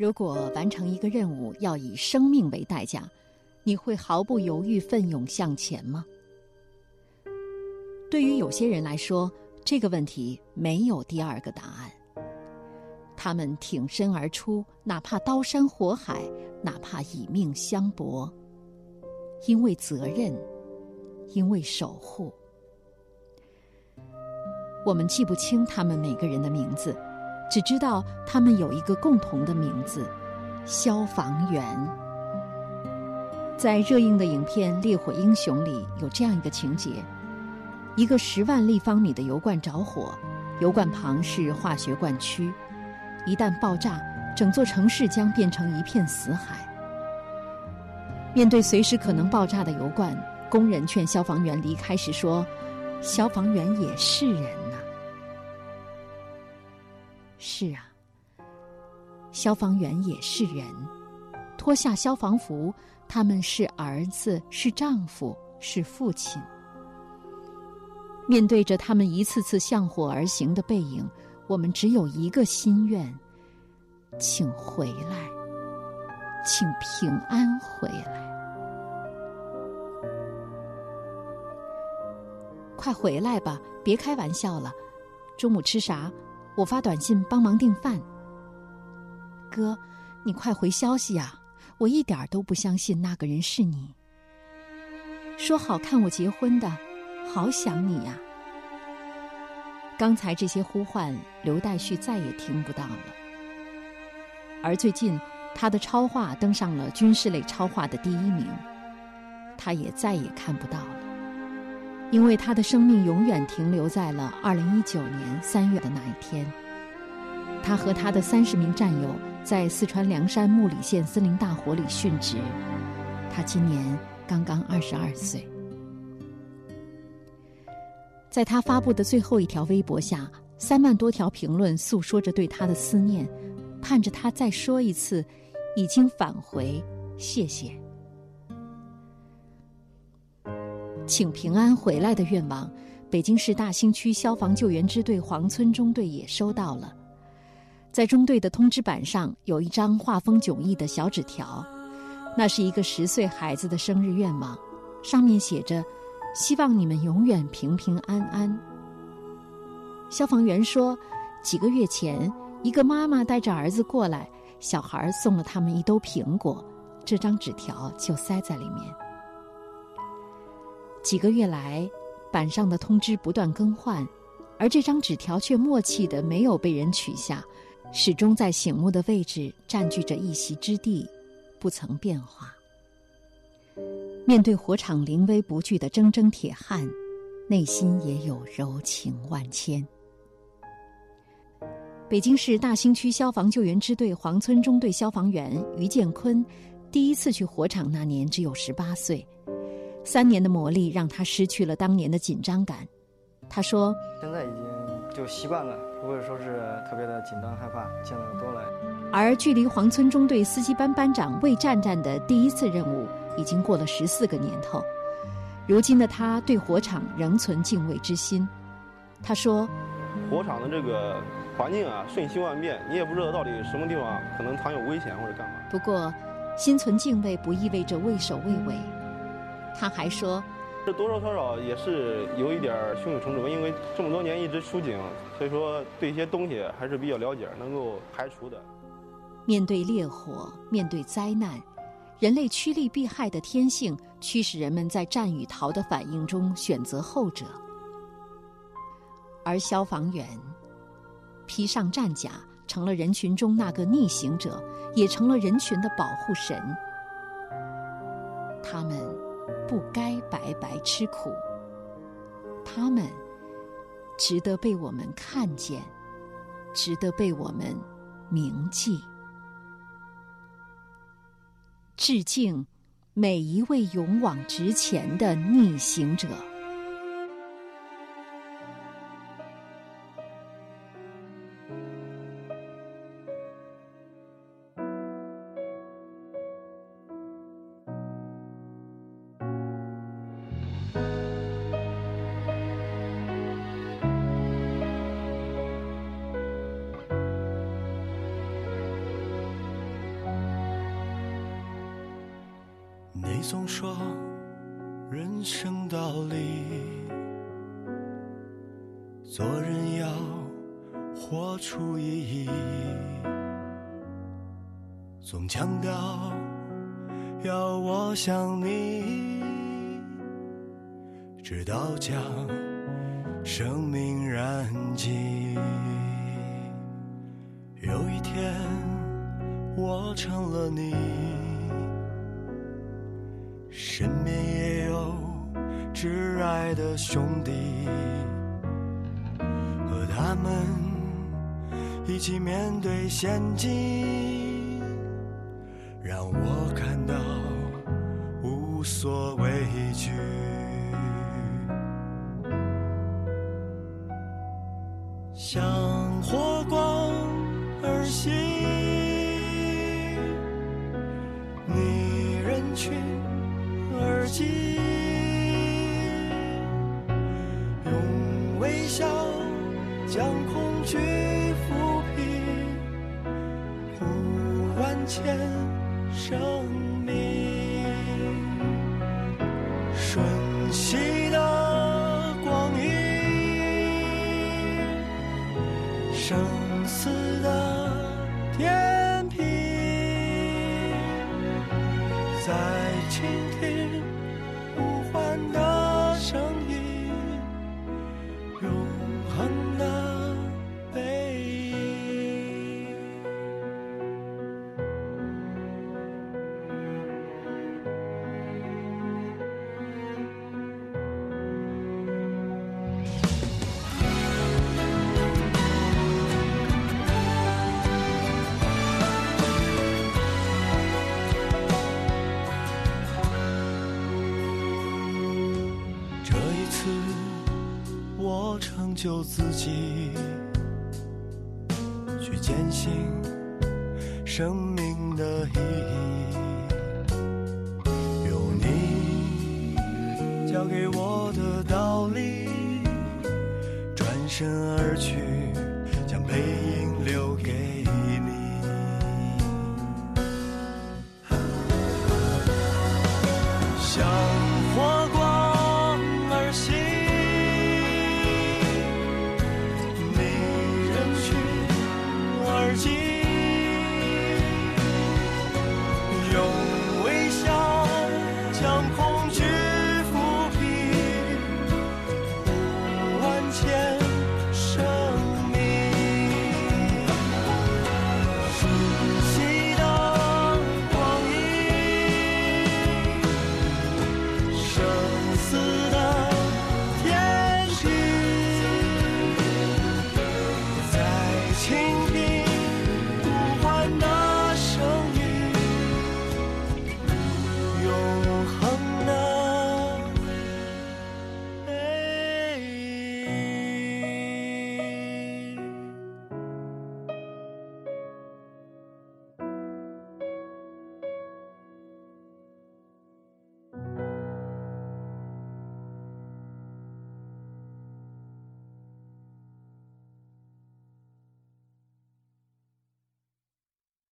如果完成一个任务要以生命为代价，你会毫不犹豫奋勇向前吗？对于有些人来说，这个问题没有第二个答案。他们挺身而出，哪怕刀山火海，哪怕以命相搏，因为责任，因为守护。我们记不清他们每个人的名字。只知道他们有一个共同的名字——消防员。在热映的影片《烈火英雄》里，有这样一个情节：一个十万立方米的油罐着火，油罐旁是化学罐区，一旦爆炸，整座城市将变成一片死海。面对随时可能爆炸的油罐，工人劝消防员离开时说：“消防员也是人。”是啊，消防员也是人，脱下消防服，他们是儿子，是丈夫，是父亲。面对着他们一次次向火而行的背影，我们只有一个心愿：请回来，请平安回来，快回来吧！别开玩笑了，中午吃啥？我发短信帮忙订饭。哥，你快回消息呀！我一点都不相信那个人是你。说好看我结婚的，好想你呀！刚才这些呼唤，刘代旭再也听不到了。而最近，他的超话登上了军事类超话的第一名，他也再也看不到了。因为他的生命永远停留在了二零一九年三月的那一天，他和他的三十名战友在四川凉山木里县森林大火里殉职。他今年刚刚二十二岁。在他发布的最后一条微博下，三万多条评论诉说着对他的思念，盼着他再说一次：“已经返回，谢谢。”请平安回来的愿望，北京市大兴区消防救援支队黄村中队也收到了。在中队的通知板上有一张画风迥异的小纸条，那是一个十岁孩子的生日愿望，上面写着：“希望你们永远平平安安。”消防员说，几个月前，一个妈妈带着儿子过来，小孩送了他们一兜苹果，这张纸条就塞在里面。几个月来，板上的通知不断更换，而这张纸条却默契的没有被人取下，始终在醒目的位置占据着一席之地，不曾变化。面对火场临危不惧的铮铮铁汉，内心也有柔情万千。北京市大兴区消防救援支队黄村中队消防员于建坤，第一次去火场那年只有十八岁。三年的磨砺让他失去了当年的紧张感。他说：“现在已经就习惯了，不会说是特别的紧张害怕，见得多了。”而距离黄村中队司机班班长魏战战的第一次任务已经过了十四个年头，如今的他对火场仍存敬畏之心。他说：“火场的这个环境啊，瞬息万变，你也不知道到底什么地方可能藏有危险或者干嘛。不过，心存敬畏不意味着畏首畏尾。”他还说：“这多多少少也是有一点胸有成竹，因为这么多年一直出警，所以说对一些东西还是比较了解，能够排除的。面对烈火，面对灾难，人类趋利避害的天性驱使人们在战与逃的反应中选择后者，而消防员披上战甲，成了人群中那个逆行者，也成了人群的保护神。他们。”不该白白吃苦，他们值得被我们看见，值得被我们铭记。致敬每一位勇往直前的逆行者。你总说人生道理，做人要活出意义，总强调要我想你，直到将生命燃尽。有一天，我成了你。身边也有挚爱的兄弟，和他们一起面对险境，让我感到无所畏惧。前生命，瞬息的光阴，生死的天平，在倾听。次我成就自己，去坚信生命的意义。有你。教给我的道理，转身而去，将背影。